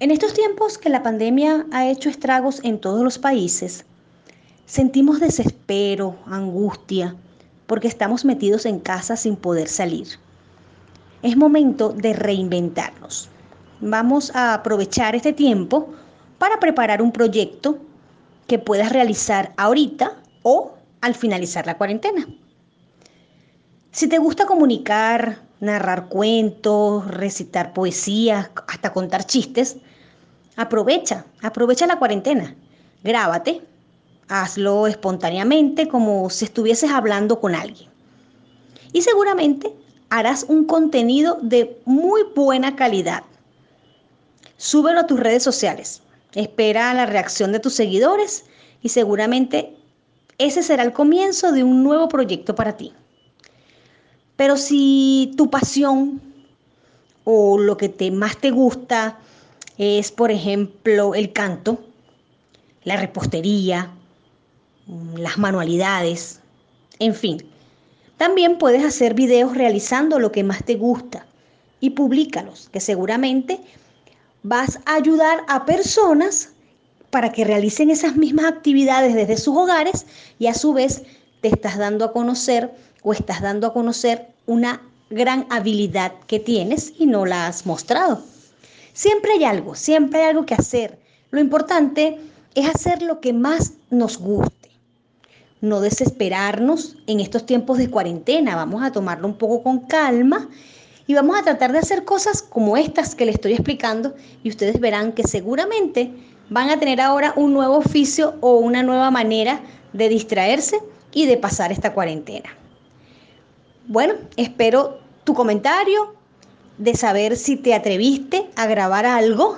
En estos tiempos que la pandemia ha hecho estragos en todos los países, sentimos desespero, angustia, porque estamos metidos en casa sin poder salir. Es momento de reinventarnos. Vamos a aprovechar este tiempo para preparar un proyecto que puedas realizar ahorita o al finalizar la cuarentena. Si te gusta comunicar, narrar cuentos, recitar poesías, hasta contar chistes, aprovecha, aprovecha la cuarentena. Grábate, hazlo espontáneamente como si estuvieses hablando con alguien. Y seguramente harás un contenido de muy buena calidad. Súbelo a tus redes sociales. Espera la reacción de tus seguidores y seguramente ese será el comienzo de un nuevo proyecto para ti. Pero si tu pasión o lo que te, más te gusta es, por ejemplo, el canto, la repostería, las manualidades, en fin. También puedes hacer videos realizando lo que más te gusta y públicalos, que seguramente vas a ayudar a personas para que realicen esas mismas actividades desde sus hogares y a su vez te estás dando a conocer o estás dando a conocer una gran habilidad que tienes y no la has mostrado. Siempre hay algo, siempre hay algo que hacer. Lo importante es hacer lo que más nos guste. No desesperarnos en estos tiempos de cuarentena. Vamos a tomarlo un poco con calma y vamos a tratar de hacer cosas como estas que le estoy explicando y ustedes verán que seguramente van a tener ahora un nuevo oficio o una nueva manera de distraerse y de pasar esta cuarentena. Bueno, espero tu comentario de saber si te atreviste a grabar algo,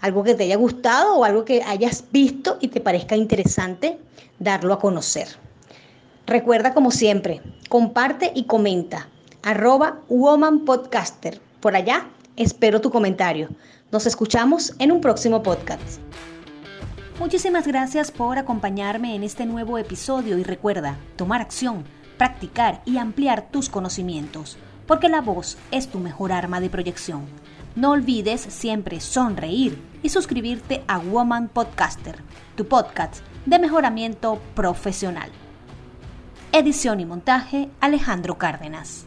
algo que te haya gustado o algo que hayas visto y te parezca interesante darlo a conocer. Recuerda como siempre, comparte y comenta. Arroba Woman Podcaster. Por allá espero tu comentario. Nos escuchamos en un próximo podcast. Muchísimas gracias por acompañarme en este nuevo episodio y recuerda, tomar acción, practicar y ampliar tus conocimientos, porque la voz es tu mejor arma de proyección. No olvides siempre sonreír y suscribirte a Woman Podcaster, tu podcast de mejoramiento profesional. Edición y montaje Alejandro Cárdenas.